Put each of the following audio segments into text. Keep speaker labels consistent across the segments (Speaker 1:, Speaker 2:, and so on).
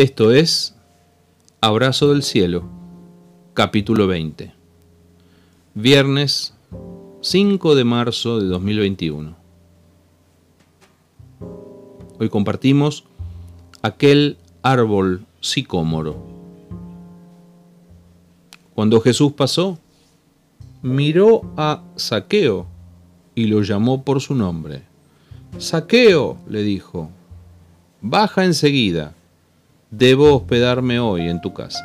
Speaker 1: Esto es Abrazo del Cielo, capítulo 20. Viernes 5 de marzo de 2021. Hoy compartimos aquel árbol sicómoro. Cuando Jesús pasó, miró a Saqueo y lo llamó por su nombre. Saqueo, le dijo, baja enseguida, debo hospedarme hoy en tu casa.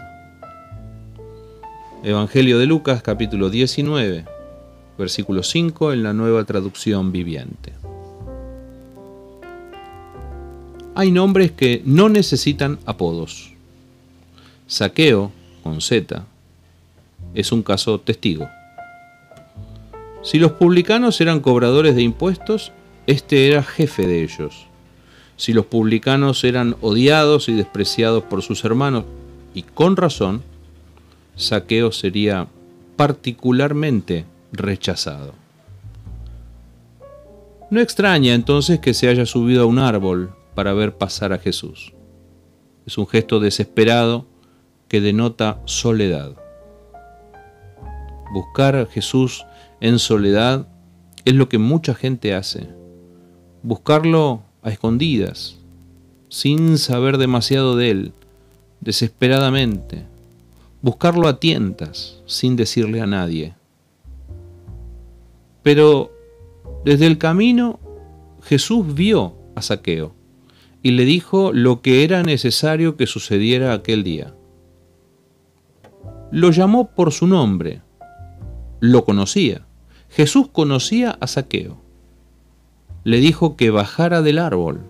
Speaker 1: Evangelio de Lucas capítulo 19, versículo 5 en la nueva traducción viviente. Hay nombres que no necesitan apodos. Saqueo, con Z, es un caso testigo. Si los publicanos eran cobradores de impuestos, este era jefe de ellos. Si los publicanos eran odiados y despreciados por sus hermanos, y con razón, Saqueo sería particularmente rechazado. No extraña entonces que se haya subido a un árbol para ver pasar a Jesús. Es un gesto desesperado que denota soledad. Buscar a Jesús en soledad es lo que mucha gente hace buscarlo a escondidas, sin saber demasiado de él, desesperadamente, buscarlo a tientas, sin decirle a nadie. Pero desde el camino Jesús vio a Saqueo y le dijo lo que era necesario que sucediera aquel día. Lo llamó por su nombre, lo conocía. Jesús conocía a Saqueo le dijo que bajara del árbol.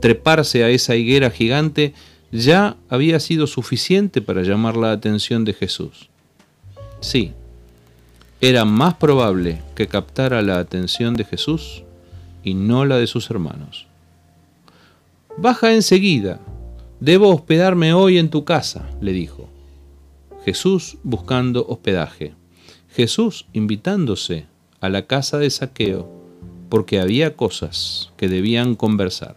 Speaker 1: Treparse a esa higuera gigante ya había sido suficiente para llamar la atención de Jesús. Sí, era más probable que captara la atención de Jesús y no la de sus hermanos. Baja enseguida, debo hospedarme hoy en tu casa, le dijo. Jesús buscando hospedaje. Jesús invitándose a la casa de saqueo porque había cosas que debían conversar.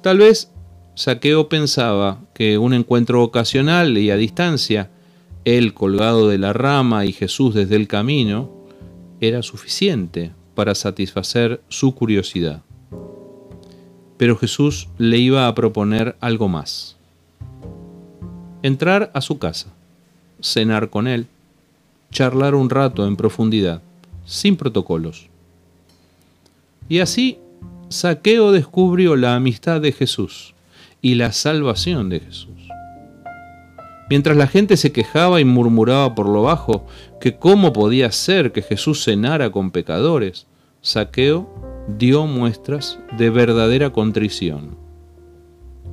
Speaker 1: Tal vez Saqueo pensaba que un encuentro ocasional y a distancia, él colgado de la rama y Jesús desde el camino, era suficiente para satisfacer su curiosidad. Pero Jesús le iba a proponer algo más. Entrar a su casa, cenar con él, charlar un rato en profundidad sin protocolos. Y así Saqueo descubrió la amistad de Jesús y la salvación de Jesús. Mientras la gente se quejaba y murmuraba por lo bajo que cómo podía ser que Jesús cenara con pecadores, Saqueo dio muestras de verdadera contrición.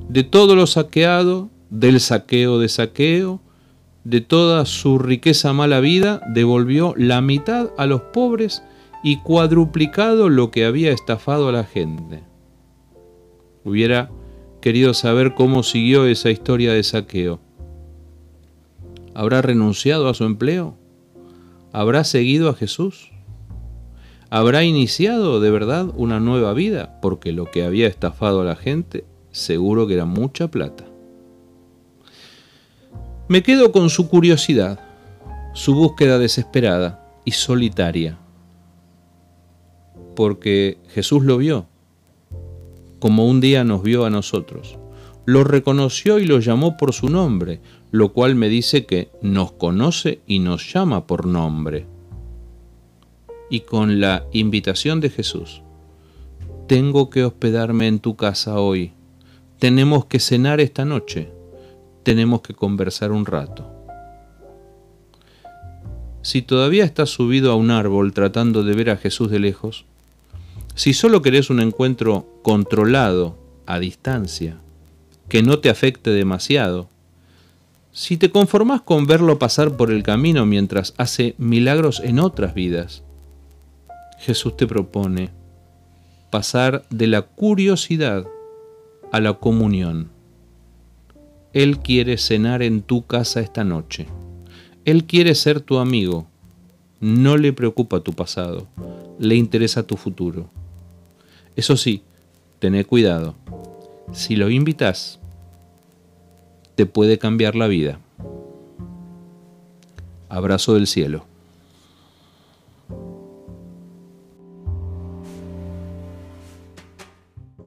Speaker 1: De todo lo saqueado, del saqueo de saqueo, de toda su riqueza mala vida, devolvió la mitad a los pobres y cuadruplicado lo que había estafado a la gente. Hubiera querido saber cómo siguió esa historia de saqueo. ¿Habrá renunciado a su empleo? ¿Habrá seguido a Jesús? ¿Habrá iniciado de verdad una nueva vida? Porque lo que había estafado a la gente seguro que era mucha plata. Me quedo con su curiosidad, su búsqueda desesperada y solitaria, porque Jesús lo vio, como un día nos vio a nosotros. Lo reconoció y lo llamó por su nombre, lo cual me dice que nos conoce y nos llama por nombre. Y con la invitación de Jesús, tengo que hospedarme en tu casa hoy, tenemos que cenar esta noche tenemos que conversar un rato. Si todavía estás subido a un árbol tratando de ver a Jesús de lejos, si solo querés un encuentro controlado, a distancia, que no te afecte demasiado, si te conformás con verlo pasar por el camino mientras hace milagros en otras vidas, Jesús te propone pasar de la curiosidad a la comunión. Él quiere cenar en tu casa esta noche. Él quiere ser tu amigo. No le preocupa tu pasado, le interesa tu futuro. Eso sí, tené cuidado. si lo invitas, te puede cambiar la vida. Abrazo del cielo.